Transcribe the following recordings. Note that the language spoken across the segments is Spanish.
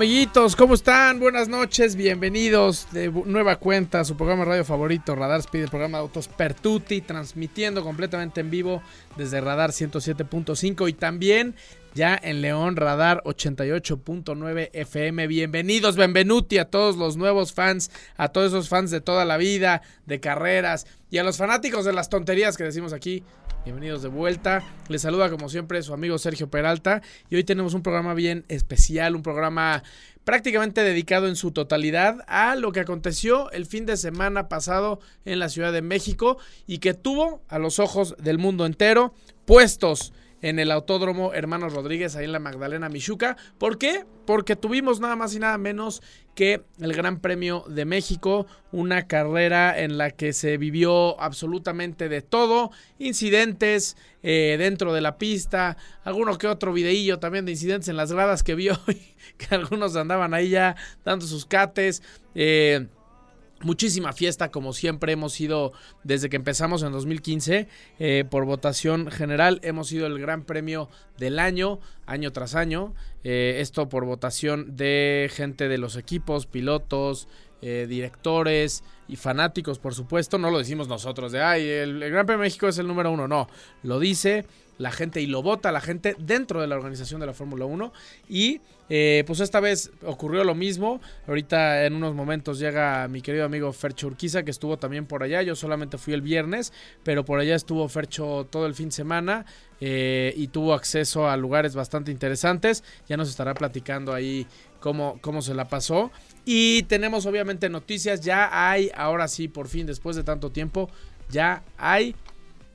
Amiguitos, ¿cómo están? Buenas noches, bienvenidos de nueva cuenta a su programa radio favorito, Radar Speed, el programa de Autos Pertuti, transmitiendo completamente en vivo desde Radar 107.5 y también ya en León Radar 88.9 FM. Bienvenidos, benvenuti a todos los nuevos fans, a todos esos fans de toda la vida, de carreras y a los fanáticos de las tonterías que decimos aquí. Bienvenidos de vuelta. Les saluda como siempre su amigo Sergio Peralta y hoy tenemos un programa bien especial, un programa prácticamente dedicado en su totalidad a lo que aconteció el fin de semana pasado en la Ciudad de México y que tuvo a los ojos del mundo entero puestos en el Autódromo Hermanos Rodríguez, ahí en la Magdalena Michuca. ¿Por qué? Porque tuvimos nada más y nada menos que el Gran Premio de México, una carrera en la que se vivió absolutamente de todo, incidentes eh, dentro de la pista, alguno que otro videillo también de incidentes en las gradas que vio, que algunos andaban ahí ya dando sus cates. Eh, Muchísima fiesta, como siempre hemos sido desde que empezamos en 2015, eh, por votación general, hemos sido el gran premio del año, año tras año. Eh, esto por votación de gente de los equipos, pilotos, eh, directores y fanáticos, por supuesto. No lo decimos nosotros de, ay, el, Gran Premio México es el número uno. No, lo dice la gente y lo vota la gente dentro de la organización de la Fórmula 1 y eh, pues esta vez ocurrió lo mismo. Ahorita en unos momentos llega mi querido amigo Fercho Urquiza, que estuvo también por allá. Yo solamente fui el viernes, pero por allá estuvo Fercho todo el fin de semana eh, y tuvo acceso a lugares bastante interesantes. Ya nos estará platicando ahí cómo, cómo se la pasó. Y tenemos obviamente noticias. Ya hay, ahora sí, por fin, después de tanto tiempo, ya hay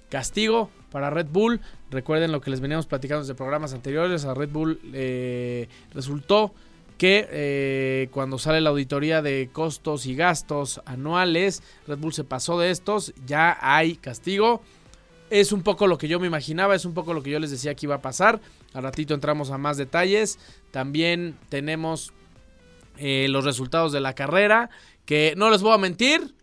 castigo para Red Bull. Recuerden lo que les veníamos platicando desde programas anteriores. A Red Bull eh, resultó que eh, cuando sale la auditoría de costos y gastos anuales, Red Bull se pasó de estos, ya hay castigo. Es un poco lo que yo me imaginaba, es un poco lo que yo les decía que iba a pasar. Al ratito entramos a más detalles. También tenemos eh, los resultados de la carrera, que no les voy a mentir,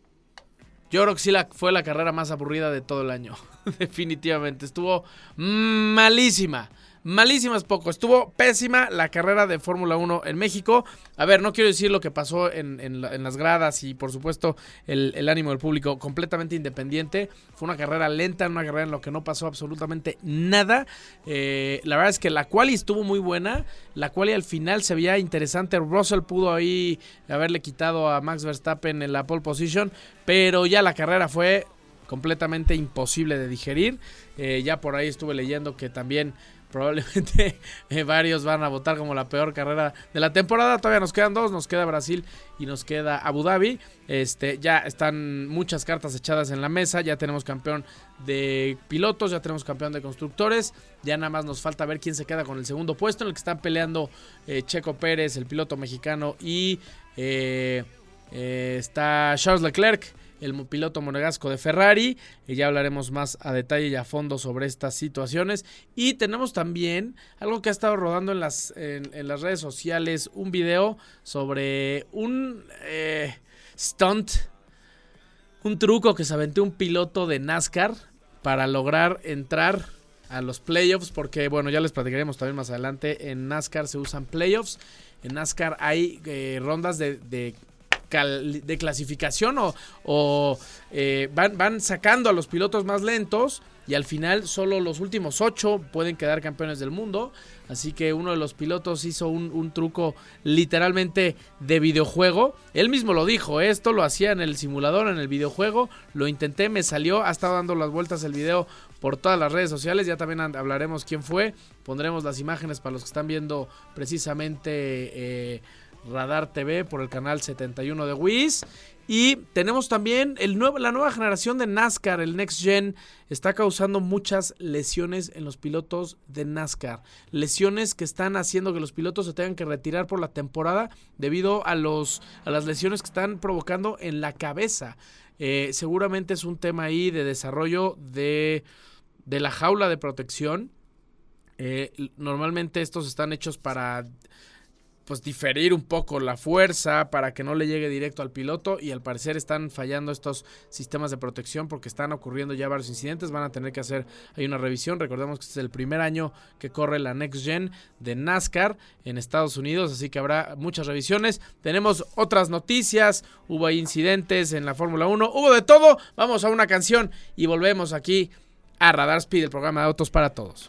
yo creo que sí la, fue la carrera más aburrida de todo el año. Definitivamente. Estuvo malísima. Malísima es poco. Estuvo pésima la carrera de Fórmula 1 en México. A ver, no quiero decir lo que pasó en, las gradas y por supuesto el, ánimo del público completamente independiente. Fue una carrera lenta, una carrera en la que no pasó absolutamente nada. Eh, la verdad es que la quali estuvo muy buena. La quali al final se veía interesante. Russell pudo ahí haberle quitado a Max Verstappen en la pole position. Pero ya la carrera fue completamente imposible de digerir. Eh, ya por ahí estuve leyendo que también probablemente eh, varios van a votar como la peor carrera de la temporada. Todavía nos quedan dos, nos queda Brasil y nos queda Abu Dhabi. Este, ya están muchas cartas echadas en la mesa, ya tenemos campeón de pilotos, ya tenemos campeón de constructores, ya nada más nos falta ver quién se queda con el segundo puesto en el que están peleando eh, Checo Pérez, el piloto mexicano y está Charles Leclerc el piloto monegasco de Ferrari. Y ya hablaremos más a detalle y a fondo sobre estas situaciones. Y tenemos también algo que ha estado rodando en las, en, las redes sociales, un video sobre un eh, stunt, un truco que se aventó un piloto de NASCAR para lograr entrar a los playoffs, porque bueno, ya les platicaremos también más adelante, en NASCAR se usan playoffs, en NASCAR hay eh, rondas de, de de clasificación o, eh, van, van sacando a los pilotos más lentos y al final solo los últimos ocho pueden quedar campeones del mundo. Así que uno de los pilotos hizo un, truco literalmente de videojuego. Él mismo lo dijo, esto lo hacía en el simulador, en el videojuego. Lo intenté, me salió, ha estado dando las vueltas el video por todas las redes sociales. Ya también hablaremos quién fue. Pondremos las imágenes para los que están viendo precisamente eh, Radar TV por el canal 71 de Wiz. Y tenemos también el nuevo, la nueva generación de NASCAR, el Next Gen, está causando muchas lesiones en los pilotos de NASCAR. Lesiones que están haciendo que los pilotos se tengan que retirar por la temporada debido a, los, a las lesiones que están provocando en la cabeza. Eh, seguramente es un tema ahí de desarrollo de, de la jaula de protección. Eh, normalmente estos están hechos para pues diferir un poco la fuerza para que no le llegue directo al piloto y al parecer están fallando estos sistemas de protección porque están ocurriendo ya varios incidentes, van a tener que hacer hay una revisión, recordemos que este es el primer año que corre la Next Gen de NASCAR en Estados Unidos, así que habrá muchas revisiones. Tenemos otras noticias, hubo incidentes en la Fórmula 1, hubo de todo. Vamos a una canción y volvemos aquí a Radar Speed, el programa de autos para todos.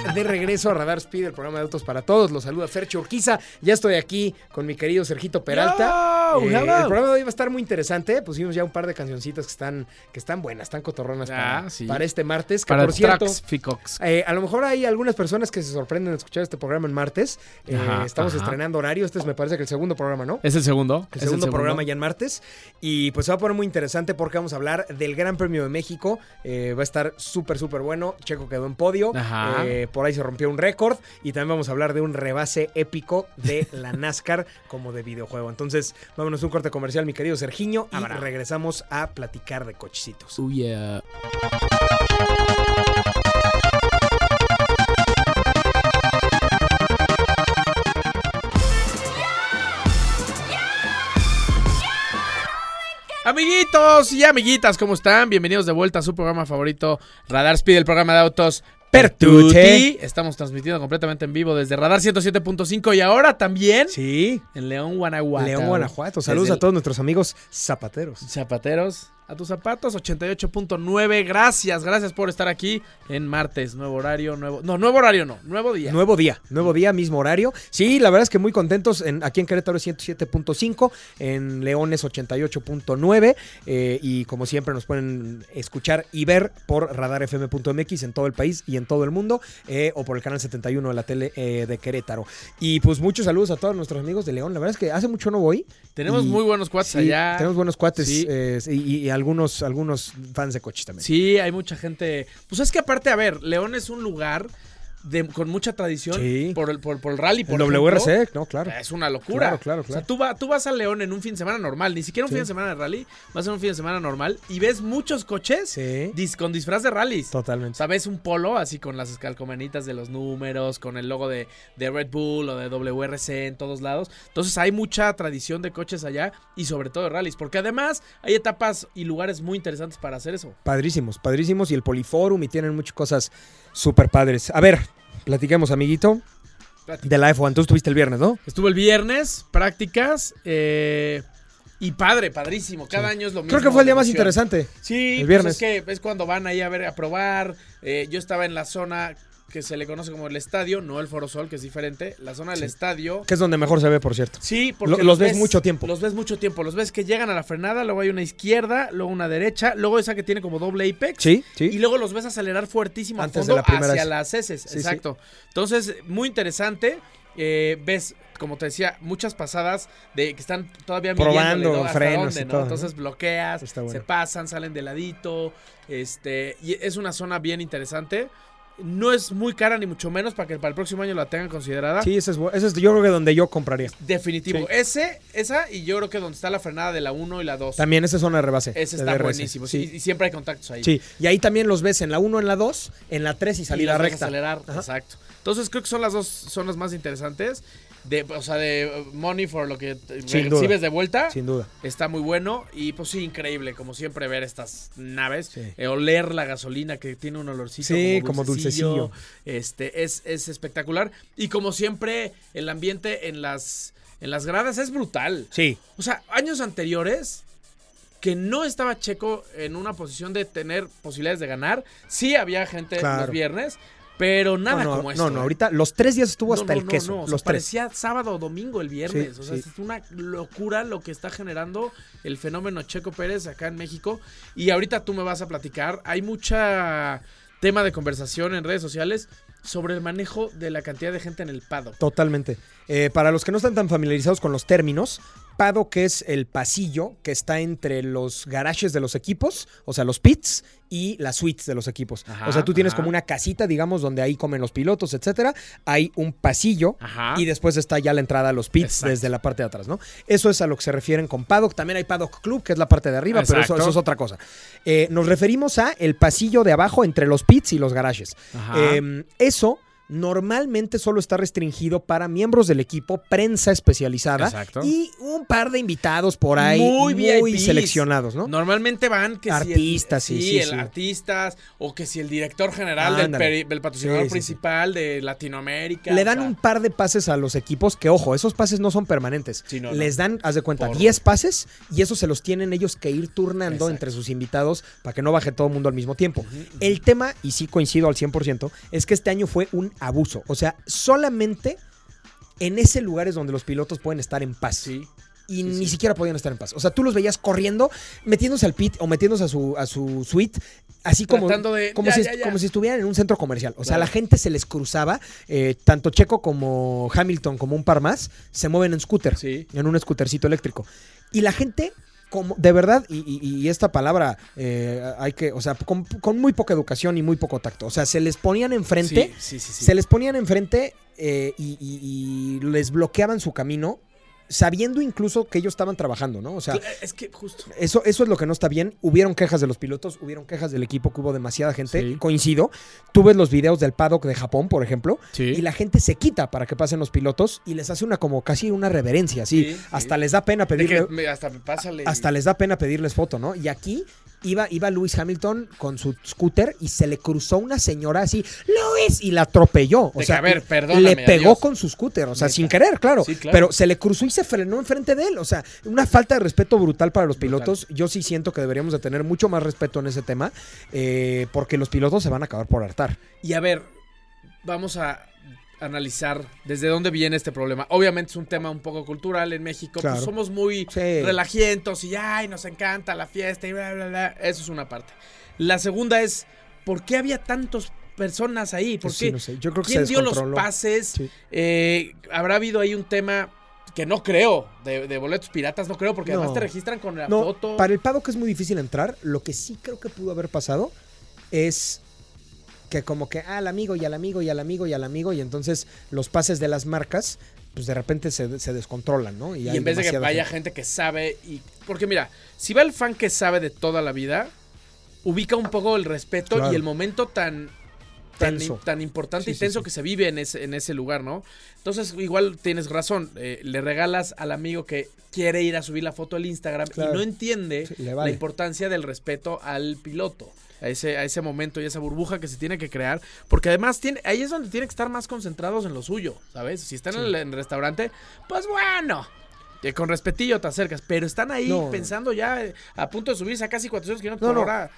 de regreso a Radar Speed, el programa de autos para todos. Los saluda Fercho Urquiza. Ya estoy aquí con mi querido Sergito Peralta. Eh, el programa de hoy va a estar muy interesante. Pusimos ya un par de cancioncitas que están, que están buenas, están cotorronas ah, para, este martes. Que por cierto, eh, a lo mejor hay algunas personas que se sorprenden de escuchar este programa en martes. Eh, estamos estrenando horario. Este es, me parece que el segundo programa, ¿no? Es el segundo. El, segundo, programa ya en martes. Y pues se va a poner muy interesante porque vamos a hablar del Gran Premio de México. va a estar súper, súper bueno. Checo quedó en podio. Ajá por ahí se rompió un récord y también vamos a hablar de un rebase épico de la NASCAR como de videojuego. Entonces, vámonos a un corte comercial, mi querido Sergiño, y regresamos a platicar de cochecitos. Oh, Amiguitos y amiguitas, ¿cómo están? Bienvenidos de vuelta a su programa favorito, Radar Speed, el programa de autos Pertuti. Estamos transmitiendo completamente en vivo desde Radar 107.5 y ahora también sí. en León, Guanajuato. León, Guanajuato. Saludos a todos nuestros amigos zapateros. Zapateros a tus zapatos, 88.9. Gracias, gracias por estar aquí en martes, nuevo horario, nuevo. No, nuevo horario no, nuevo día. Nuevo día, nuevo día, mismo horario. Sí, la verdad es que muy contentos. En, aquí en Querétaro es 107.5, en Leones 88.9. Eh, y como siempre, nos pueden escuchar y ver por radarfm.mx en todo el país y en todo el mundo, eh, o por el canal 71 de la tele eh, de Querétaro. Y pues muchos saludos a todos nuestros amigos de León. La verdad es que hace mucho no voy. Tenemos muy buenos cuates allá. Tenemos buenos cuates y, y, y algunos, algunos fans de coches también. Sí, hay mucha gente. Pues es que aparte, a ver, León es un lugar con mucha tradición por, el, por, el rally. Por el WRC, no, claro. Es una locura. Claro, claro, claro. O sea, tú, tú vas a León en un fin de semana normal, ni siquiera un fin de semana de rally, vas en un fin de semana normal y ves muchos coches con disfraz de rallies. Totalmente. O sea, ves un polo así con las escalcomenitas de los números, con el logo de, de Red Bull o de WRC en todos lados. Entonces hay mucha tradición de coches allá y sobre todo de rallies, porque además hay etapas y lugares muy interesantes para hacer eso. Padrísimos, padrísimos y el Poliforum y tienen muchas cosas súper padres. A ver, platiquemos, amiguito. De la F1. Tú estuviste el viernes, ¿no? Estuve el viernes, prácticas. Eh, y padre, padrísimo. Cada año es lo mismo. Creo que fue el día más interesante. Sí, el viernes. Pues es que es cuando van ahí a ver, a probar. Eh, yo estaba en la zona que se le conoce como el estadio, no el Foro Sol, que es diferente. La zona del estadio. Que es donde mejor se ve, por cierto. Sí, porque. los, ves, mucho tiempo. Los ves mucho tiempo. Los ves que llegan a la frenada, luego hay una izquierda, luego una derecha, luego esa que tiene como doble apex. Sí, sí. Y luego los ves acelerar fuertísimo Antes fondo hacia las heces. Exacto. Entonces, muy interesante. Eh, ves, como te decía, muchas pasadas de que están todavía probando frenos Entonces bloqueas, se pasan, salen de ladito, este, y es una zona bien interesante. No es muy cara ni mucho menos para que para el próximo año la tengan considerada. Sí, ese es, ese es yo creo que donde yo compraría. Definitivo. Sí. Ese, esa y yo creo que donde está la frenada de la 1 y la 2. También esa zona de rebase. Ese está DRS. buenísimo. Sí. Y siempre hay contactos ahí. Sí, y ahí también los ves en la 1, en la 2, en la 3 y y salida a recta. acelerar. Ajá. Exacto. Entonces creo que son las dos zonas más interesantes. De, o sea, de uh, money for lo que duda. recibes de vuelta. Sin duda. Está muy bueno y pues sí, increíble, como siempre, ver estas naves, Sí. eh, oler la gasolina que tiene un olorcito Sí, como, dulcecillo. Este, es, es espectacular. Y como siempre, el ambiente en las, en las gradas es brutal. Sí. O sea, años anteriores que no estaba Checo en una posición de tener posibilidades de ganar, sí había gente Claro. los viernes, pero nada no, no, como esto. No, no, ¿eh? ahorita los tres días estuvo hasta el no, queso. no, o sea, los tres. parecía sábado domingo el viernes. Sí, o sea, sí. es una locura lo que está generando el fenómeno Checo Pérez acá en México. Y ahorita tú me vas a platicar. Hay mucha tema de conversación en redes sociales sobre el manejo de la cantidad de gente en el paddock. Totalmente. Eh, para los que no están tan familiarizados con los términos, paddock es el pasillo que está entre los garajes de los equipos, o sea, los pits y las suites de los equipos. Ajá, o sea, tú tienes ajá. como una casita, digamos, donde ahí comen los pilotos, etcétera. Hay un pasillo Ajá. y después está ya la entrada a los pits Exacto. desde la parte de atrás, ¿no? Eso es a lo que se refieren con paddock. También hay paddock club, que es la parte de arriba, pero eso, es otra cosa. Eh, nos referimos a el pasillo de abajo entre los pits y los garajes. Ajá. Eh, eso normalmente solo está restringido para miembros del equipo, prensa especializada Exacto. y un par de invitados por ahí Muy seleccionados, ¿no? Normalmente van que Artistas, si el, sí, sí, el sí. artistas o que si el director general del, del patrocinador principal de Latinoamérica. Le o dan sea, un par de pases a los equipos que, ojo, esos pases no son permanentes. No. Les dan, haz de cuenta, Por- 10 pases y esos se los tienen ellos que ir turnando Exacto. entre sus invitados para que no baje todo el mundo al mismo tiempo. El tema, y sí coincido al 100%, es que este año fue un abuso. O sea, solamente en ese lugar es donde los pilotos pueden estar en paz. Sí. y Sí, ni sí. siquiera podían estar en paz. O sea, tú los veías corriendo, metiéndose al pit o metiéndose a su, a su suite, así como, Tratando de- como, ya, si, ya, ya. como si estuvieran en un centro comercial. O sea, Claro. la gente se les cruzaba, eh, tanto Checo como Hamilton, como un par más, se mueven en scooter, Sí. en un scootercito eléctrico. Y la gente... Como, de verdad, y, y- y esta palabra eh, hay que, o sea, con, con muy poca educación y muy poco tacto. O sea, se les ponían enfrente, Sí, sí, sí, sí. se les ponían enfrente eh, y les bloqueaban su camino, sabiendo incluso que ellos estaban trabajando, ¿no? O sea, es que justo. eso, eso es lo que no está bien. Hubieron quejas de los pilotos, hubieron quejas del equipo, que hubo demasiada gente. Sí. Coincido. Tú ves los videos del paddock de Japón, por ejemplo, Sí. y la gente se quita para que pasen los pilotos y les hace una como casi una reverencia, así. Sí. Hasta les da pena pedirle. que hasta pásale. Hasta les da pena pedirles foto, ¿no? Y aquí iba, iba Lewis Hamilton con su scooter y se le cruzó una señora así, Lewis, y la atropelló. O De que, sea, a ver, le pegó adiós. con su scooter, o sea, sin querer, claro, Sí, claro. Pero se le cruzó y se frenó enfrente de él. O sea, una falta de respeto brutal para los Brutal. pilotos. Yo sí siento que deberíamos de tener mucho más respeto en ese tema, eh, porque los pilotos se van a acabar por hartar. Y a ver, vamos a analizar desde dónde viene este problema. Obviamente es un tema un poco cultural en México. pues somos muy Sí. relajientos y ay, nos encanta la fiesta y bla, bla, bla. Eso es una parte. La segunda es, ¿por qué había tantas personas ahí? ¿Por Pues sí, qué? no sé. Yo creo que ¿Quién se dio los pases? Sí. Eh, ¿Habrá habido ahí un tema que no creo de, de boletos piratas? No creo, porque además te registran con la No, foto. para el paddock es muy difícil entrar. Lo que sí creo que pudo haber pasado es que como que al amigo y al amigo y al amigo y al amigo y entonces los pases de las marcas pues de repente se, se descontrolan, ¿no? Y en vez de que vaya gente. gente. que sabe y porque mira, si va el fan que sabe de toda la vida, ubica un poco el respeto Claro. y el momento tan tan, tan importante Sí, y tenso sí. que se vive en ese, en ese lugar, ¿no? Entonces, igual tienes razón. eh, le regalas al amigo que quiere ir a subir la foto al Instagram Claro. y no entiende la importancia del respeto al piloto. A ese, a ese momento y esa burbuja que se tiene que crear. Porque además tiene, ahí es donde tienen que estar más concentrados en lo suyo, ¿sabes? Si están en, el, en el restaurante, pues bueno. Que con respetillo te acercas. Pero están ahí No. pensando ya eh, a punto de subirse a casi 400 kilómetros No, por no. hora.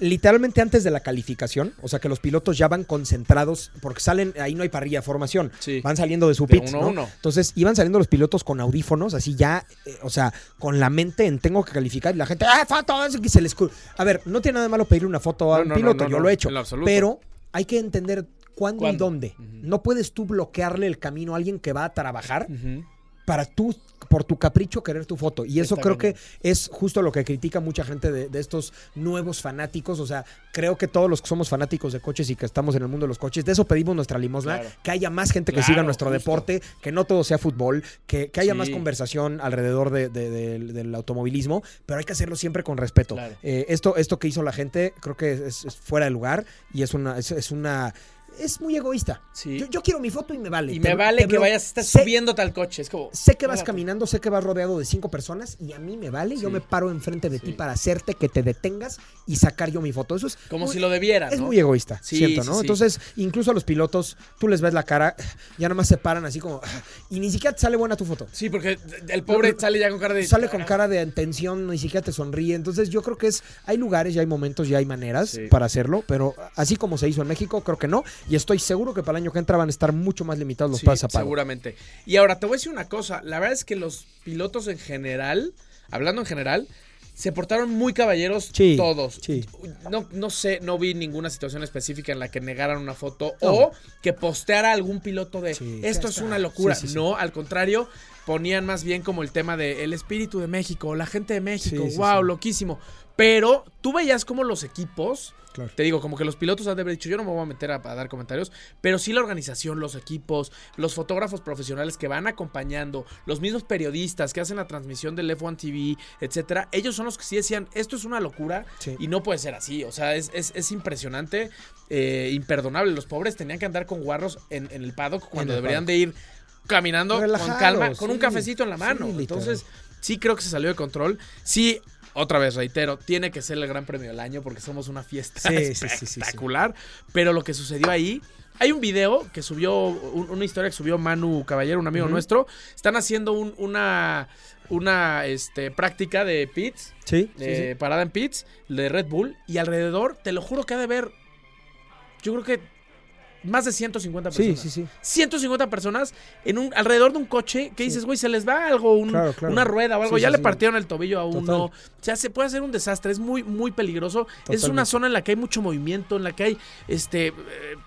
Literalmente antes de la calificación, o sea que los pilotos ya van concentrados, porque salen, ahí no hay parrilla de formación, Sí. van saliendo de su De pit, uno uno. Entonces iban saliendo los pilotos con audífonos, así ya, eh, o sea, con la mente en tengo que calificar y la gente, ¡ah, foto! Que se les... cru-". A ver, no tiene nada de malo pedirle una foto a un piloto, yo lo he hecho, pero hay que entender cuándo, y dónde. No puedes tú bloquearle el camino a alguien que va a trabajar Ujú. Para tú por tu capricho querer tu foto. Y eso Está creo que es justo lo que critica mucha gente de, de estos nuevos fanáticos. O sea, creo que todos los que somos fanáticos de coches y que estamos en el mundo de los coches, de eso pedimos nuestra limosna, Claro. que haya más gente que Claro, siga nuestro justo. deporte, que no todo sea fútbol, que, que haya Sí. más conversación alrededor de- de- del- del automovilismo, pero hay que hacerlo siempre con respeto. Claro. Eh, esto, esto que hizo la gente creo que es, es fuera de lugar y es una... Es, es una es muy egoísta. Sí. Yo, yo quiero mi foto y me vale. Y Te- me vale que vayas, estás sé- subiendo tal coche. Es como. Sé que vas caminando, sé que vas rodeado de cinco personas y a mí me vale. Yo me paro enfrente de ti para hacerte que te detengas y sacar yo mi foto. Eso es Como muy- si lo debieras. es ¿no? muy egoísta, sí, ¿no? Entonces, incluso a los pilotos, tú les ves la cara, ya nada más se paran así como y ni siquiera te sale buena tu foto. Sí, porque el pobre sale ya con cara de. Sale con cara de tensión, ni siquiera te sonríe. Entonces, yo creo que es hay lugares, ya hay momentos, ya hay maneras para hacerlo, pero así como se hizo en México, creo que no. Y estoy seguro que para el año que entra van a estar mucho más limitados los Sí, a pago. seguramente. Y ahora te voy a decir una cosa. La verdad es que los pilotos en general, hablando en general, se portaron muy caballeros Sí, todos. sí. No, no sé, no vi ninguna situación específica en la que negaran una foto No. o que posteara algún piloto de Sí, esto es una locura. No, al contrario, ponían más bien como el tema de el espíritu de México, la gente de México, Sí, sí, wow, sí. loquísimo. Pero tú veías como los equipos Claro. te digo, como que los pilotos han de haber dicho, yo no me voy a meter a, a dar comentarios, pero sí la organización, los equipos, los fotógrafos profesionales que van acompañando, los mismos periodistas que hacen la transmisión del F1 TV, etcétera, ellos son los que sí decían, esto es una locura y no puede ser así. O sea, es, es- es impresionante, eh, imperdonable. Los pobres tenían que andar con guarros en, en el paddock cuando el deberían paddock. de ir caminando con calma, con un cafecito en la mano. Sí. Entonces, sí creo que se salió de control. Sí. Otra vez, reitero, tiene que ser el gran premio del año porque somos una fiesta Sí, espectacular. Pero lo que sucedió ahí, hay un video que subió, un- una historia que subió Manu Caballero, un amigo nuestro. Están haciendo un- una, una este, práctica de pits, Sí, de sí. parada en pits, de Red Bull. Y alrededor, te lo juro que ha de ver, yo creo que más de 150 Sí, personas. sí, sí. 150 personas en un alrededor de un coche que dices, güey, se les va algo, un- Claro, claro. una rueda o algo. Sí, ya sí, le sí. partieron el tobillo a uno. O sea, se puede hacer un desastre. Es muy, muy peligroso. Es una zona en la que hay mucho movimiento, en la que hay este, eh,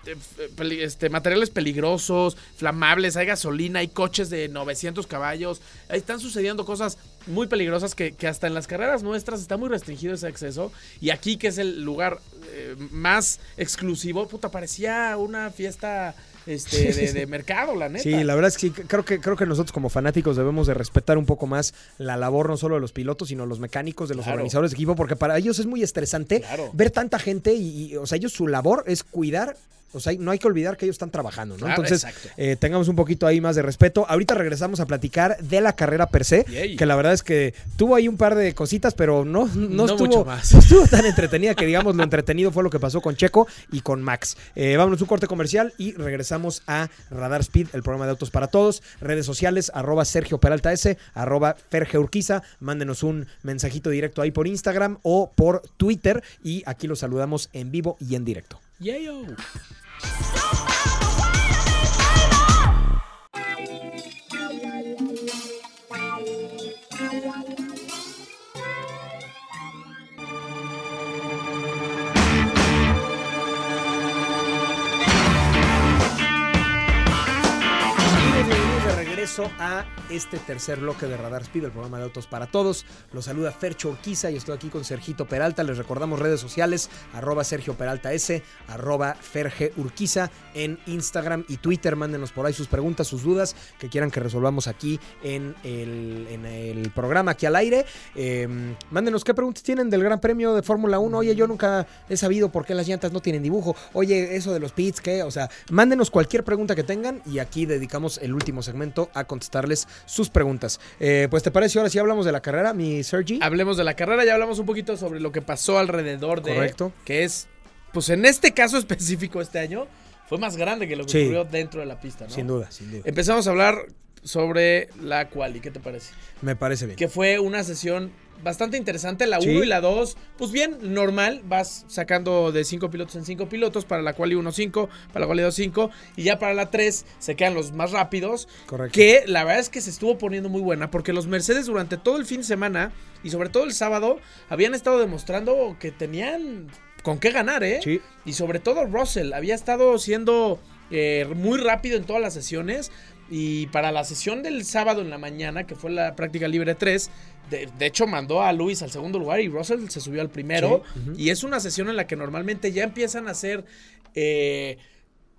eh, este materiales peligrosos, flamables, hay gasolina, hay coches de 900 caballos. Ahí están sucediendo cosas muy peligrosas que, que hasta en las carreras nuestras está muy restringido ese acceso. Y aquí, que es el lugar eh, más exclusivo, puta, parecía una fiesta este, de, de mercado, la neta. Sí, la verdad es que creo que creo que nosotros como fanáticos debemos de respetar un poco más la labor no solo de los pilotos, sino los mecánicos, de los Claro. organizadores de equipo, porque para ellos es muy estresante Claro. ver tanta gente y, y, o sea, ellos su labor es cuidar. O sea, no hay que olvidar que ellos están trabajando, ¿no? Claro, Entonces, eh, tengamos un poquito ahí más de respeto. Ahorita regresamos a platicar de la carrera per se, Yay. que la verdad es que tuvo ahí un par de cositas, pero no, no, No estuvo, mucho más. no estuvo tan entretenida que digamos lo entretenido fue lo que pasó con Checo y con Max. Eh, vámonos un corte comercial y regresamos a Radar Speed, el programa de autos para todos. Redes sociales, arroba Sergio Peralta S, arroba Ferge Urquiza. Mándenos un mensajito directo ahí por Instagram o por Twitter y aquí los saludamos en vivo y en directo. Yayo. Amigos, a este tercer bloque de Radar Speed, el programa de autos para todos. Los saluda Fercho Urquiza y estoy aquí con Sergito Peralta. Les recordamos redes sociales, arroba Sergio Peralta S, arroba Ferge Urquiza en Instagram y Twitter. Mándenos por ahí sus preguntas, sus dudas que quieran que resolvamos aquí en el, programa, aquí al aire. Eh, mándenos qué preguntas tienen del Gran Premio de Fórmula 1. Oye, yo nunca he sabido por qué las llantas no tienen dibujo. Oye, eso de los pits, ¿qué? O sea, mándenos cualquier pregunta que tengan y aquí dedicamos el último segmento a contestarles sus preguntas. Eh, pues te parece, ahora sí hablamos de la carrera, mi Sergi. Hablemos de la carrera, ya hablamos un poquito sobre lo que pasó alrededor de. Correcto. Que es, pues en este caso específico este año, fue más grande que lo que Sí. ocurrió dentro de la pista, ¿no? Sin duda, sin duda. Empezamos a hablar sobre la quali, ¿qué te parece? Me parece bien. Que fue una sesión bastante interesante, la 1 Sí. y la 2, pues bien, normal, vas sacando de 5 pilotos en 5 pilotos, para la quali 1-5, para la quali 2-5, y ya para la 3 se quedan los más rápidos, Correcto. que la verdad es que se estuvo poniendo muy buena, porque los Mercedes durante todo el fin de semana, y sobre todo el sábado, habían estado demostrando que tenían con qué ganar, ¿eh? Sí. Y sobre todo Russell había estado siendo eh, muy rápido en todas las sesiones. Y para la sesión del sábado en la mañana, que fue la práctica libre 3, de, de hecho mandó a Luis al segundo lugar y Russell se subió al primero. Sí. Y es una sesión en la que normalmente ya empiezan a hacer... eh,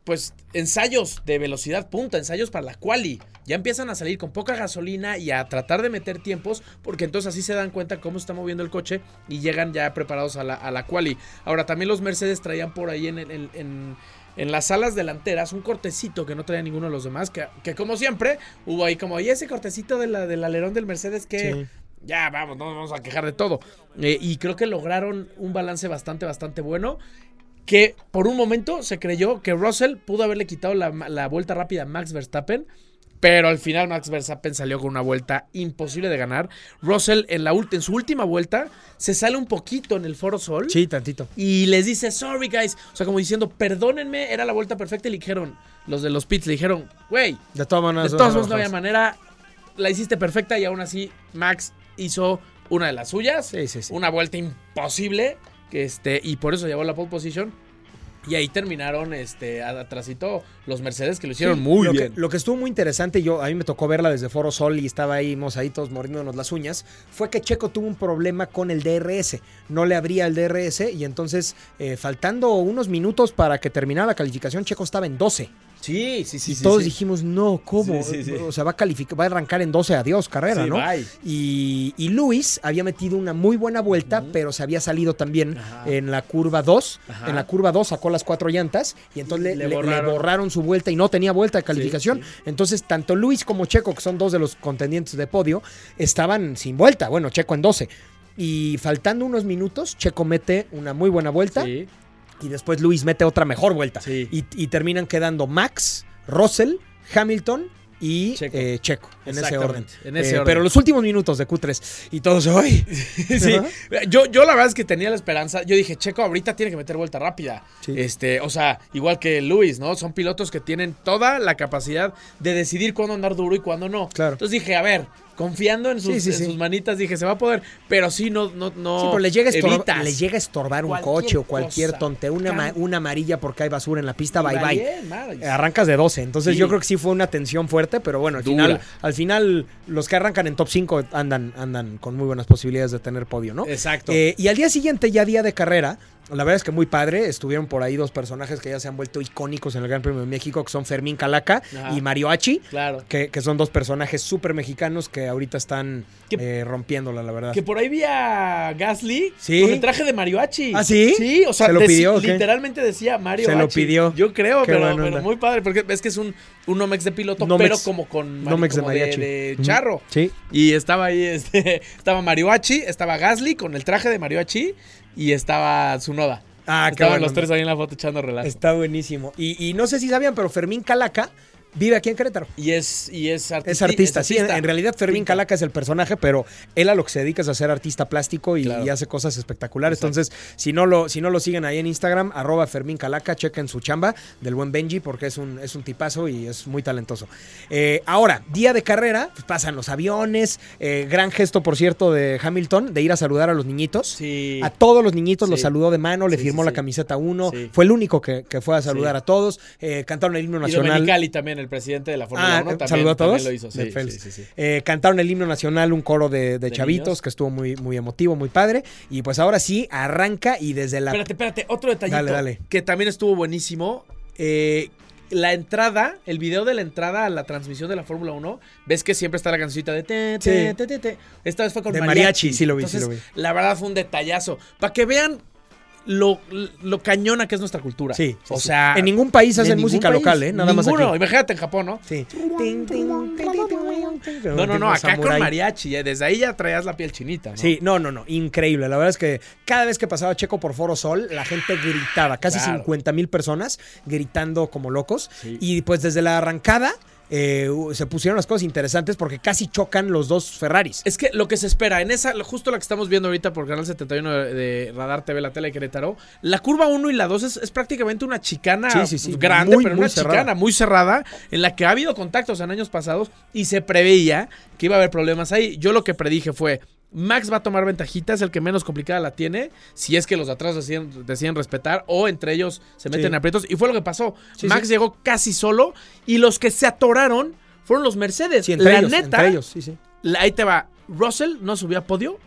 pues ensayos de velocidad punta, ensayos para la quali. Ya empiezan a salir con poca gasolina y a tratar de meter tiempos, porque entonces así se dan cuenta cómo se está moviendo el coche y llegan ya preparados a la, a la quali. Ahora, también los Mercedes traían por ahí en, en- en- en las alas delanteras un cortecito que no traía ninguno de los demás, que, que como siempre hubo ahí como, y ese cortecito de la, del alerón del Mercedes que... Sí. Ya, vamos, no nos vamos a quejar de todo. Eh, y creo que lograron un balance bastante, bastante bueno que por un momento se creyó que Russell pudo haberle quitado la, la vuelta rápida a Max Verstappen. Pero al final Max Verstappen salió con una vuelta imposible de ganar. Russell en, la en su última vuelta se sale un poquito en el Foro Sol. Sí, tantito. Y les dice, sorry guys. O sea, como diciendo, perdónenme, era la vuelta perfecta. Y le dijeron, los de los pits le dijeron, güey, De todas maneras. de todos modos no había manera. La hiciste perfecta y aún así Max hizo una de las suyas. Sí, sí, sí. Una vuelta imposible. Que este, y por eso llevó la pole position. Y ahí terminaron este, atrasito los Mercedes que lo hicieron Sí, muy lo bien. Que, lo que estuvo muy interesante, yo a mí me tocó verla desde Foro Sol y estaba ahí mozaditos mordiéndonos las uñas, fue que Checo tuvo un problema con el DRS. No le abría el DRS y entonces, eh, faltando unos minutos para que terminara la calificación, Checo estaba en 12. Sí, sí, sí. y sí, todos sí. dijimos, no, ¿cómo? Sí, sí, sí. O sea, va a calificar, va a arrancar en 12, adiós, carrera, ¿no? bye. Y, y Luis había metido una muy buena vuelta, pero se había salido también Ajá. en la curva 2. Ajá. En la curva 2 sacó las cuatro llantas y entonces le, Le le- le borraron. borraron. su vuelta y no tenía vuelta de calificación. Entonces, tanto Luis como Checo, que son dos de los contendientes de podio, estaban sin vuelta. Bueno, Checo en 12. Y faltando unos minutos, Checo mete una muy buena vuelta Sí. Y después Luis mete otra mejor vuelta. Sí. Y, y terminan quedando Max, Russell, Hamilton y Checo. eh, Checo, en ese orden. Exactamente, en ese Eh, orden. Pero los últimos minutos de Q3 y todos, ¡ay! Sí, yo, yo la verdad es que tenía la esperanza. Yo dije, Checo ahorita tiene que meter vuelta rápida. Sí. Este, o sea, igual que Luis, ¿no? Son pilotos que tienen toda la capacidad de decidir cuándo andar duro y cuándo no. Claro. Entonces dije, a ver, confiando en sus, Sí, sí, en sí. sus manitas, dije, se va a poder. Pero sí, no, no, no. Sí, pero les llega, evitas. les llega a estorbar un coche o cualquier tonte, una, ma- una amarilla porque hay basura en la pista, Y bye bye. bien, Arrancas de 12, entonces Sí. yo creo que sí fue una tensión fuerte, pero bueno, al Dura. final, al final los que arrancan en top 5 andan, andan con muy buenas posibilidades de tener podio, ¿no? Exacto. Eh, y al día siguiente, ya día de carrera, la verdad es que muy padre. Estuvieron por ahí dos personajes que ya se han vuelto icónicos en el Gran Premio de México, que son Fermín Calaca Ajá. y Mario Hachi, claro. que, que son dos personajes súper mexicanos que ahorita están Que- eh, rompiéndola, la verdad. Que por ahí vi a Gasly Sí. con el traje de mariachi. ¿Ah, sí? Sí, o sea, literalmente decía Mario Se lo Hachi. pidió. Yo creo, Qué pero, muy padre, porque es que es un, un Nomex de piloto, Nomex- pero como con Nomex de mariachi. charro. Sí. Y estaba ahí, este, estaba Mariachi, estaba Gasly con el traje de Mariachi y estaba Tsunoda. Ah, qué Estaban los tres ahí en la foto echando relajo. Está buenísimo. Y, y no sé si sabían, pero Fermín Calaca vive aquí en Querétaro. Y es, y es artista. Es artista, sí. En, en realidad Fermín Pinta. Calaca es el personaje, pero él a lo que se dedica es a ser artista plástico y, Claro. y hace cosas espectaculares. Exacto. Entonces, si no, lo, si no lo siguen ahí en Instagram, arroba Fermín Calaca, chequen su chamba del buen Benji porque es un, es un tipazo y es muy talentoso. Eh, ahora, día de carrera, pues pasan los aviones. eh, gran gesto, por cierto, de Hamilton de ir a saludar a los niñitos. Sí. A todos los niñitos los saludó de mano, le Sí, firmó la camiseta 1. Sí. Fue el único que, que fue a saludar a todos. Eh, cantaron el himno Y nacional. Domenicali también, el presidente de la Fórmula Ah, 1, también, ¿saludó a también todos? lo hizo. Sí, sí, sí. Eh, cantaron el himno nacional, un coro de, de ¿De chavitos niños? que estuvo muy, muy emotivo, muy padre. Y pues ahora sí, arranca y desde la. Espérate, espérate, otro detallito Dale, dale. que también estuvo buenísimo. Eh, la entrada, el video de la entrada a la transmisión de la Fórmula 1, ves que siempre está la cancioncita de te, te, Sí. te, te, te. Esta vez fue con De mariachi. mariachi, sí lo vi, sí lo La verdad fue un detallazo. Para que vean lo, lo cañona que es nuestra cultura. Sí, o sí. sea. En ningún país en hacen música país. local, ¿eh? Nada más Ninguno. aquí. Imagínate en Japón, ¿no? Sí. No, no, no, acá con mariachi. eh, Desde ahí ya traías la piel chinita, ¿no? Sí, no, no, no, increíble. La verdad es que cada vez que pasaba Checo por Foro Sol, la gente gritaba, casi Claro. 50 mil personas gritando como locos. Sí. Y pues desde la arrancada eh, se pusieron las cosas interesantes porque casi chocan los dos Ferraris. Es que lo que se espera, en esa, justo la que estamos viendo ahorita por Canal 71 de, de Radar TV, la tele de Querétaro, la curva 1 y la 2 es, es prácticamente una chicana Sí, sí, sí, grande, muy, pero muy una cerrada. chicana muy cerrada, en la que ha habido contactos en años pasados y se preveía que iba a haber problemas ahí. Yo lo que predije fue. Max va a tomar ventajita, es el que menos complicada la tiene, si es que los de atrás deciden, deciden respetar o entre ellos se meten Sí. aprietos. Y fue lo que pasó. Sí, Max sí. llegó casi solo y los que se atoraron fueron los Mercedes. Entre la ellos, neta, entre ellos, la- ahí te va. Russell no subió a podio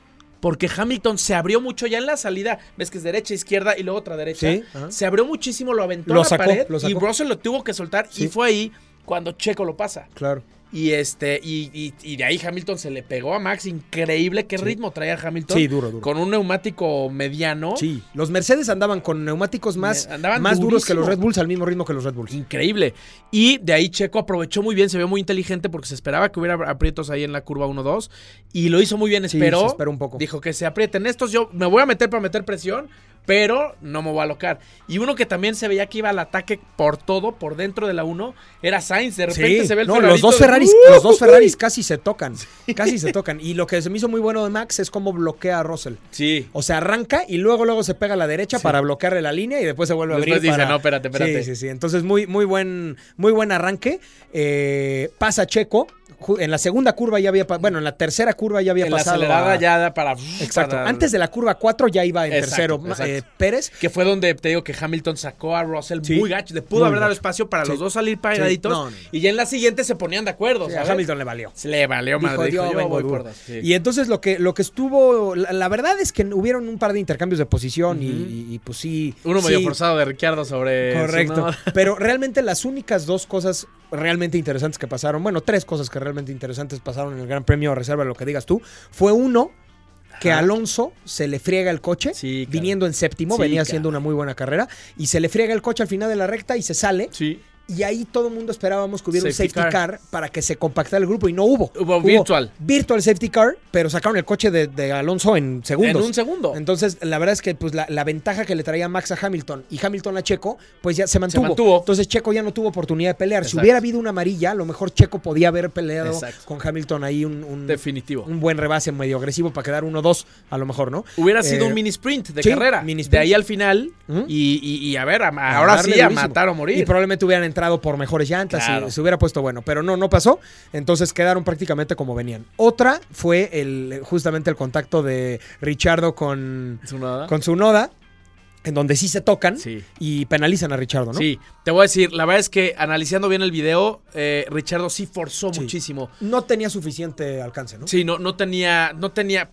porque Hamilton se abrió mucho ya en la salida. Ves que es derecha, izquierda y luego otra derecha. Se abrió muchísimo, lo aventó Lo a la sacó, pared lo y. Russell lo tuvo que soltar y fue ahí cuando Checo lo pasa. Claro. Y este, y, y- y de ahí Hamilton se le pegó a Max. Increíble qué Sí. ritmo traía Hamilton. Sí, duro, duro. Con un neumático mediano. Sí, los Mercedes andaban con neumáticos más, andaban más duros que los. Red Bulls, al mismo ritmo que los Red Bulls. Increíble. Y de ahí Checo aprovechó muy bien, se vio muy inteligente porque se esperaba que hubiera aprietos ahí en la curva 1-2. Y lo hizo muy bien, Sí, esperó. se esperó un poco. Dijo que se aprieten estos, yo me voy a meter para meter presión, pero no me voy a alocar. Y uno que también se veía que iba al ataque por todo, por dentro de la 1, era Sainz. De repente Sí, se ve el no, los dos Ferraris, ¡Uh! los dos Ferraris casi se tocan, casi se tocan. Y lo que se me hizo muy bueno de Max es cómo bloquea a Russell. Sí. O sea, arranca y luego luego se pega a la derecha para bloquearle la línea y después se vuelve a abrir. Dice, para- "No, espérate, espérate". Sí, sí, sí. Entonces, muy, muy buen, muy buen arranque. Eh, pasa Checo. En la segunda curva ya había, bueno, en la tercera curva ya había En la pasado. acelerada a- ya da para. Exacto. para- Antes de la curva 4 ya iba en Exacto, tercero eh, Pérez. Que fue donde te digo que Hamilton sacó a Russell Sí. muy gacho. Le pudo haber dado espacio para Sí. los dos salir no, no. Y ya en la siguiente se ponían de acuerdo. Sí, a ¿sabes? Hamilton le valió. Se le valió Dijo, madre. Dijo, "Yo yo vengo voy duro". por dos. Sí. Y entonces lo que, lo que estuvo, la, la verdad es que hubieron un par de intercambios de posición y- y, y, pues sí. Uno medio forzado de Ricciardo sobre. Correcto. Pero realmente las únicas dos cosas realmente interesantes que pasaron, bueno, tres cosas que realmente interesantes pasaron en el Gran Premio, reserva lo que digas tú, fue uno que Ajá. Alonso se le friega el coche, Sí, claro. viniendo en séptimo, Sí, venía claro. haciendo una muy buena carrera, y se le friega el coche al final de la recta y se sale. Sí. Y ahí todo el mundo esperábamos que hubiera un Safety car. para que se compactara el grupo y no hubo. Hubo virtual. Virtual safety car, pero sacaron el coche de, de Alonso en segundos. En un segundo. Entonces, la verdad es que pues, la, la ventaja que le traía Max a Hamilton y Hamilton a Checo, pues ya se mantuvo. mantuvo. Entonces, Checo ya no tuvo oportunidad de pelear. Si hubiera habido una amarilla, a lo mejor Checo podía haber peleado Exacto. con Hamilton ahí un, un- Definitivo. un buen rebase medio agresivo para quedar 1-2, a lo mejor, ¿no? Hubiera sido Eh, un mini sprint de sí, carrera. mini De ahí al final. Y, y- y a ver, a- A ahora darle sí, a durísimo. matar o morir. Y probablemente hubieran entrado por mejores llantas Claro. y se hubiera puesto bueno, pero no, no pasó. Entonces quedaron prácticamente como venían. Otra fue el justamente el contacto de Richardo con, Tsunoda. con Tsunoda, en donde sí se tocan Sí. y penalizan a Richardo, ¿no? Sí, te voy a decir, la verdad es que analizando bien el video, eh, Richardo sí forzó Sí. muchísimo. No tenía suficiente alcance, ¿no? Sí, no, no tenía, no tenía.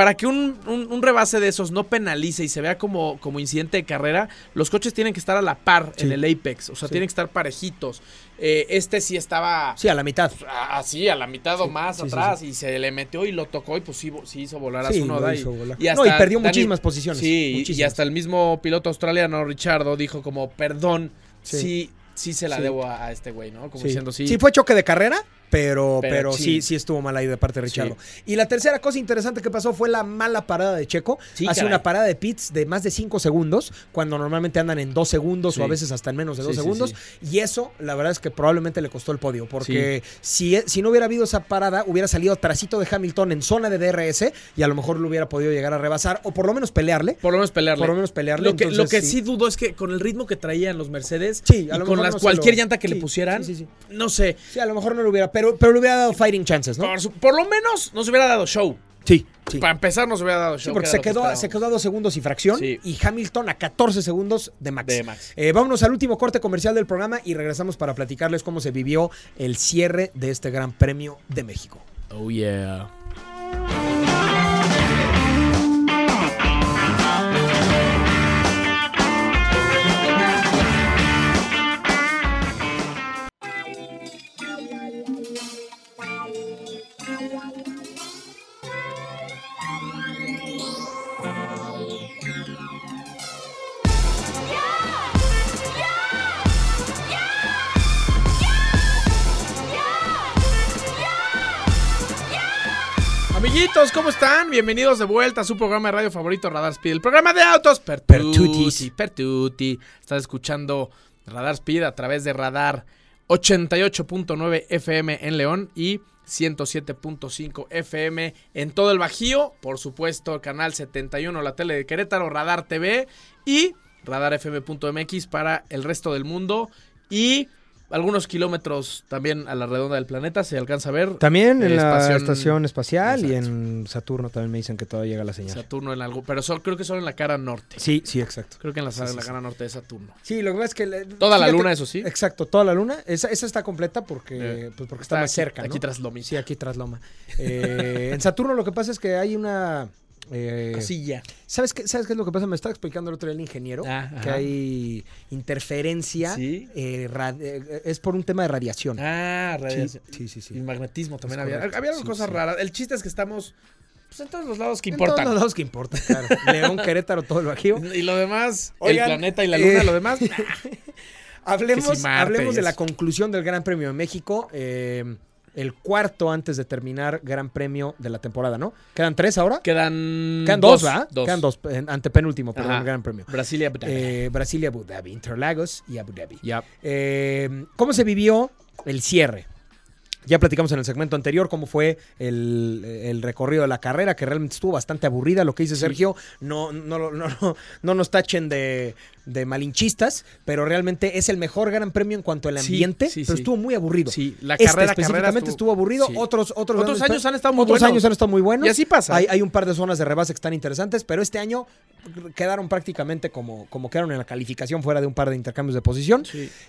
Para que un, un- un rebase de esos no penalice y se vea como, como incidente de carrera, los coches tienen que estar a la par Sí. en el apex. O sea, Sí. tienen que estar parejitos. Eh, este sí estaba Sí, a la mitad. así, a la mitad o más atrás, y se le metió y lo tocó, y pues sí, hizo volar a su noda. hizo y, volar. y No, y perdió Dani- muchísimas posiciones, Sí, y- hasta el mismo piloto australiano, Richardo, dijo como, perdón, Sí. sí, se la debo a, a este güey, ¿no? Como diciendo, sí. Sí, fue choque de carrera, pero, pero, Pero sí. sí. sí, estuvo mal ahí de parte de Richardo. Y la tercera cosa interesante que pasó fue la mala parada de Checo. Sí, Hace caray. una parada de pits de más de 5 segundos, cuando normalmente andan en 2 segundos Sí. o a veces hasta en menos de 2 Sí, sí, segundos. Y eso, la verdad es que probablemente le costó el podio, porque si, si no hubiera habido esa parada, hubiera salido trasito de Hamilton en zona de DRS y a lo mejor lo hubiera podido llegar a rebasar o por lo menos pelearle. Por lo menos pelearle. Por lo menos pelearle. Lo que, lo que sí. dudo es que con el ritmo que traían los Mercedes y con las, no cualquier lo- llanta que le pusieran, no sé. Sí, a lo mejor no lo hubiera, pero, pero le hubiera dado fighting chances, ¿no? Por, su- por lo menos nos hubiera dado show. Sí, sí. Para empezar, nos hubiera dado Sí, show. porque que se que quedó, se quedó a dos segundos y fracción Sí. y Hamilton a 14 segundos de Max. De Max. Eh, vámonos al último corte comercial del programa y regresamos para platicarles cómo se vivió el cierre de este Gran Premio de México. Oh, yeah. Amiguitos, ¿cómo están? Bienvenidos de vuelta a su programa de radio favorito, Radar Speed. El programa de autos Pertutis. Pertuti. Estás escuchando Radar Speed a través de Radar 88.9 FM en León y 107.5 FM en todo el Bajío. Por supuesto, Canal 71, la tele de Querétaro, Radar TV y radarfm.mx para el resto del mundo. Y algunos kilómetros también a la redonda del planeta, se alcanza a ver. También en la estación espacial y en Saturno también me dicen que todavía llega la señal. Saturno en algo, pero solo, creo que solo en la cara norte. Sí, sí, exacto. Creo que en la, Sí, en sí, la sí. cara norte de Saturno. Sí, lo que pasa es que... le- Toda la luna, eso sí. Exacto, toda la luna. Esa, esa está completa porque, Eh, pues porque está, más aquí- cerca, Aquí ¿no? tras Lomis. Sí, aquí tras Loma. Eh, en Saturno lo que pasa es que hay una... eh, Casilla. ¿sabes, qué, ¿Sabes qué es lo que pasa? Me estaba explicando el otro día el ingeniero Ah, que ajá. hay interferencia. Sí. eh, eh, es por un tema de radiación. Ah, radiación. sí, sí. sí. Y magnetismo también Es había. correcto. Había Sí, cosas raras. El chiste es que estamos pues, en todos los lados que En importan. todos los lados que importan, claro. León, Querétaro, todo el Bajío. Y lo demás, Oigan, el planeta y la luna, eh, lo demás. Hablemos, si hablemos de la conclusión del Gran Premio de México. eh, el cuarto antes de terminar Gran Premio de la temporada, ¿no? ¿Quedan tres ahora? Quedan, Quedan dos, ¿verdad? Dos. Quedan dos, en- antepenúltimo, perdón, Ajá. Gran Premio. Brasil y Abu Dhabi. Eh, Brasil y Abu Dhabi, Interlagos y Abu Dhabi. Ya. Eh, ¿Cómo se vivió el cierre? Ya platicamos en el segmento anterior cómo fue el, el recorrido de la carrera, que realmente estuvo bastante aburrida, lo que dice Sergio. No, no, no, no, no nos tachen de, de malinchistas, pero realmente es el mejor gran premio en cuanto al ambiente, sí, pero estuvo muy aburrido. Sí, la Este carrera, específicamente carrera estuvo, aburrido. sí. Otros, otros, años han estado muy otros buenos. años han estado muy buenos. Y así pasa. Hay, hay un par de zonas de rebase que están interesantes, pero este año quedaron prácticamente como, como quedaron en la calificación fuera de un par de intercambios de posición.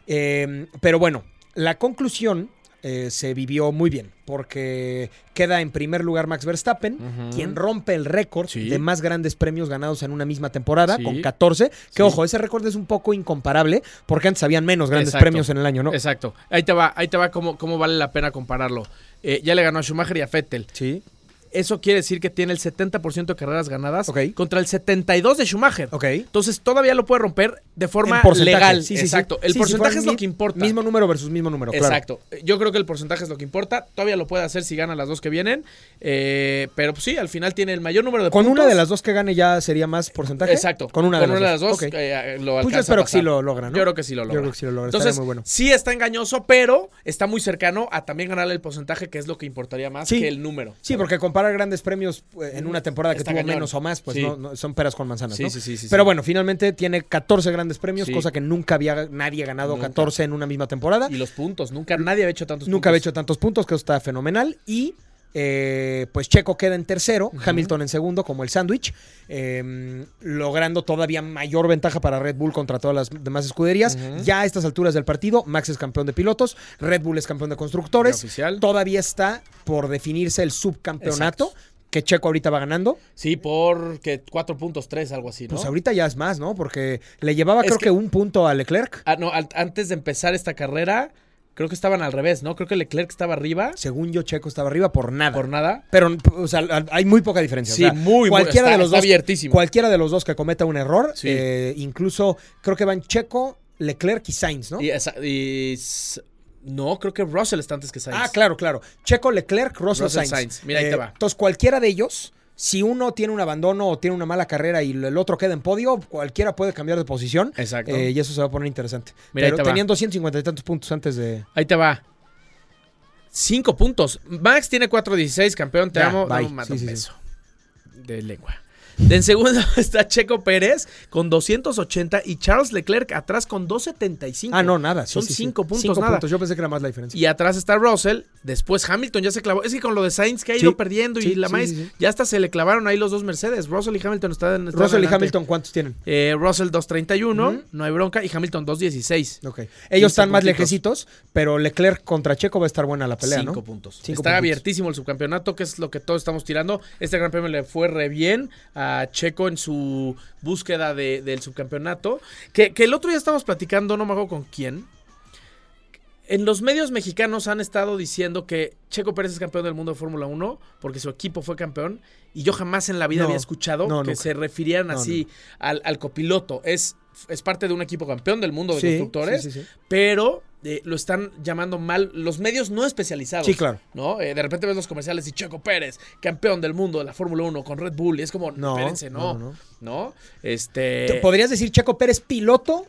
Eh, pero bueno, la conclusión eh, se vivió muy bien, porque queda en primer lugar Max Verstappen, quien rompe el récord Sí. de más grandes premios ganados en una misma temporada, Sí. con 14. Que Sí. ojo, ese récord es un poco incomparable, porque antes habían menos grandes Exacto. premios en el año, ¿no? Exacto. Ahí te va, ahí te va cómo, cómo vale la pena compararlo. Eh, ya le ganó a Schumacher y a Vettel. Sí. Eso quiere decir que tiene el 70% de carreras ganadas contra el 72% de Schumacher. Ok. Entonces todavía lo puede romper de forma legal. Sí, sí. Exacto. El Sí, porcentaje es lo que importa. Mismo número versus mismo número, claro. Exacto. Yo creo que el porcentaje es lo que importa. Todavía lo puede hacer si gana las dos que vienen. Eh, pero pues sí, al final tiene el mayor número de Con puntos. una de las dos que gane ya sería más porcentaje. Exacto. Con una de las dos. dos. Ok. eh, lo Pues yo a espero que sí lo logra, ¿no? Yo creo que sí lo logra. Yo creo que sí lo logra. Entonces, muy bueno. sí está engañoso, pero está muy cercano a también ganarle el porcentaje, que es lo que importaría más que el número. Sí, porque comparar grandes premios eh, en una temporada que Está tuvo cañón. menos o más, pues Sí. no, no- son peras con manzanas, Sí, ¿no? sí, sí, sí, Pero sí. bueno, finalmente tiene 14 grandes premios, Sí. cosa que nunca había nadie ganado Nunca. 14 en una misma temporada. Y los puntos. Nunca nadie había hecho tantos Nunca puntos. había hecho tantos puntos, que eso está fenomenal. Y eh, pues Checo queda en tercero, Hamilton en segundo, como el sándwich, eh, logrando todavía mayor ventaja para Red Bull contra todas las demás escuderías. Ya a estas alturas del partido, Max es campeón de pilotos, Red Bull es campeón de constructores. oficial. Todavía está por definirse el subcampeonato, Exacto. que Checo ahorita va ganando. Sí, por que cuatro puntos tres, algo así, ¿no? Pues ahorita ya es más, ¿no? Porque le llevaba Es creo que... que- un punto a Leclerc. Ah, no, al- antes de empezar esta carrera, creo que estaban al revés, ¿no? Creo que Leclerc estaba arriba Según yo, Checo estaba arriba por nada. por nada. Pero, o sea, hay muy poca diferencia. o Sí, sea, muy, muy- cualquiera está- de los está dos, abiertísimo. Cualquiera de los dos que cometa un error, Sí. eh, incluso creo que van Checo, Leclerc y Sainz, ¿no? Y, esa- y no, creo que Russell está antes que Sainz. Ah, claro, claro. Checo, Leclerc, Russell, Russell, Sainz. Sainz. Mira, ahí te va. Entonces, cualquiera de ellos, si uno tiene un abandono o tiene una mala carrera y el otro queda en podio, cualquiera puede cambiar de posición. Exacto. eh, y eso se va a poner interesante. Mira, Pero tenían 250 y tantos puntos antes de. Ahí te va. Cinco puntos. Max tiene 4.16, campeón, te Ya, amo. Sí, un sí. De lengua. De en segundo está Checo Pérez con 280 y Charles Leclerc atrás con 275. Ah, no, nada. sí, Son sí, sí. cinco puntos, Cinco nada. puntos. Yo pensé que era más la diferencia. Y atrás está Russell. Después Hamilton ya se clavó. Es que con lo de Sainz que ha Sí, ido perdiendo y sí, la sí, sí, sí. ya hasta se le clavaron ahí los dos Mercedes. Russell y Hamilton están, están Russell y. Hamilton, ¿cuántos tienen? Eh, Russell 231, Ujú. no hay bronca. Y Hamilton 216. Ok. Ellos 15 están más puntitos. lejecitos, pero Leclerc contra Checo va a estar buena la pelea, Cinco ¿no? puntos. Cinco Está abiertísimo el subcampeonato, que es lo que todos estamos tirando. Este gran premio le fue re bien a Checo en su búsqueda de- del subcampeonato. Que, que el otro día estamos platicando, no me acuerdo con quién. En los medios mexicanos han estado diciendo que Checo Pérez es campeón del mundo de Fórmula 1 porque su equipo fue campeón. Y yo jamás en la vida No, había escuchado no, que nunca. se refirieran No, así Al, al copiloto. Es, es parte de un equipo campeón del mundo de Sí, constructores sí, sí, sí. pero eh, lo están llamando mal los medios no especializados. Sí, claro. ¿No? Eh, de repente ves los comerciales y Checo Pérez, campeón del mundo de la Fórmula 1 con Red Bull. Y es como, No, espérense, no. no, No, no, Este. Te- ¿Podrías decir Checo Pérez piloto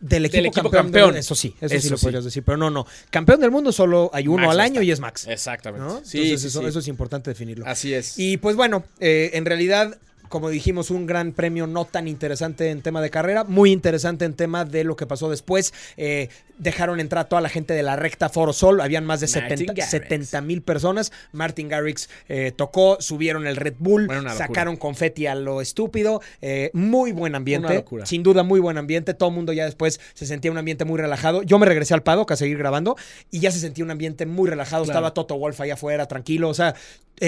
del equipo, equipo campeón? campeón. Eso sí, eso, sí lo podrías decir. Pero no, no. Campeón del mundo solo hay uno Max al año y es Max. Exactamente. ¿no? Sí, Entonces eso es importante definirlo. Así es. Y pues bueno, eh, en realidad, como dijimos, un gran premio no tan interesante en tema de carrera, muy interesante en tema de lo que pasó después. Eh, dejaron entrar a toda la gente de la recta Foro Sol. Habían más de Martin 70 Garrix. mil personas. Martin Garrix eh, tocó, subieron el Red Bull, Bueno, sacaron confeti a lo estúpido. eh, muy buen ambiente. Sin duda, muy buen ambiente. Todo el mundo ya después se sentía un ambiente muy relajado. Yo me regresé al Paddock a seguir grabando y ya se sentía un ambiente muy relajado. Claro. Estaba Toto Wolf allá afuera, tranquilo. O sea,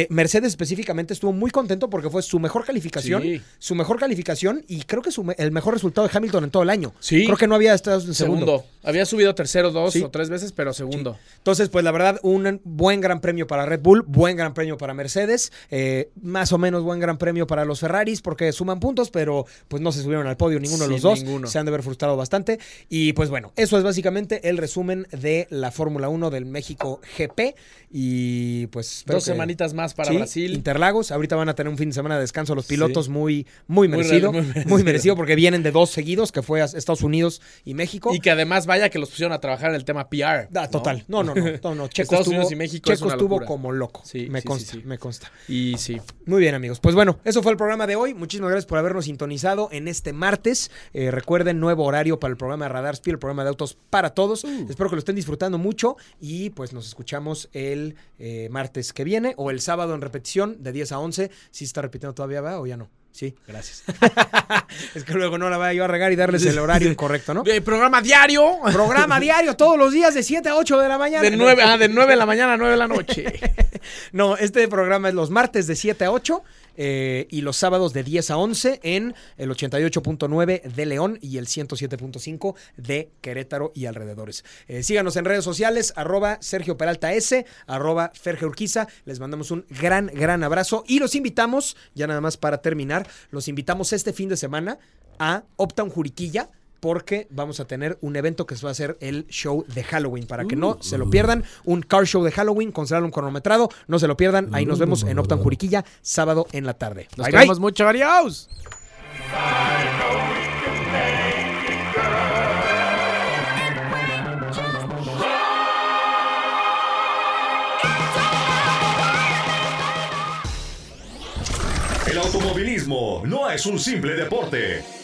Mercedes específicamente estuvo muy contento porque fue su mejor calificación. Sí. Su mejor calificación y creo que su el mejor resultado de Hamilton en todo el año. Sí. Creo que no había estado en Segundo. segundo. Había subido tercero dos Sí. o tres veces, pero segundo. Entonces, pues la verdad, un buen gran premio para Red Bull, buen gran premio para Mercedes, eh, más o menos buen gran premio para los Ferraris porque suman puntos, pero pues no se subieron al podio ninguno de los dos. ninguno. Se han de haber frustrado bastante. Y pues bueno, eso es básicamente el resumen de la Fórmula 1 del México GP. Y pues... Dos que- semanitas más para Brasil. Interlagos. Ahorita van a tener un fin de semana de descanso los Sí. Pilotos muy, muy Muy merecido. re- muy Muy merecido. merecido. porque vienen de dos seguidos, que fue a Estados Unidos y México. Y que además vaya que los pusieron a trabajar en el tema PR. Ah, total. No, no, no. no, no. Checo Estados estuvo, Unidos y México es Checo una estuvo como loco. Sí, me sí, consta, me consta. Y sí. Muy bien, amigos. Pues bueno, eso fue el programa de hoy. Muchísimas gracias por habernos sintonizado en este martes. Eh, recuerden, nuevo horario para el programa de Radar Speed, el programa de autos para todos. Uh. Espero que lo estén disfrutando mucho y pues nos escuchamos el eh, martes que viene o el sábado en repetición de 10 a 11. Si está repitiendo todavía, ¿va? ¿O ya no? Sí, gracias. es que luego no la vaya yo a regar y darles el horario incorrecto, ¿no? Eh, programa diario. Programa diario todos los días de 7 a 8 de la mañana. De 9, ah, de 9 de la mañana a 9 de la noche. No, este programa es los martes de 7 a 8 eh, y los sábados de 10 a 11 en el 88.9 de León y el 107.5 de Querétaro y alrededores. Eh, síganos en redes sociales, arroba Sergio Peralta S, arroba Ferge Urquiza. Les mandamos un gran, gran abrazo y los invitamos, ya nada más para terminar, los invitamos este fin de semana a Optown Juriquilla porque vamos a tener un evento que va a ser el show de Halloween. Para que no se lo pierdan, un car show de Halloween con un cronometrado. No se lo pierdan. Ahí nos vemos en Optan Juriquilla, sábado en la tarde. Nos Bye, mucho. Adiós. El automovilismo no es un simple deporte.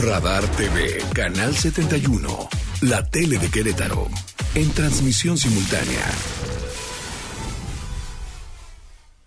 Radar TV, Canal 71. La tele de Querétaro. En transmisión simultánea.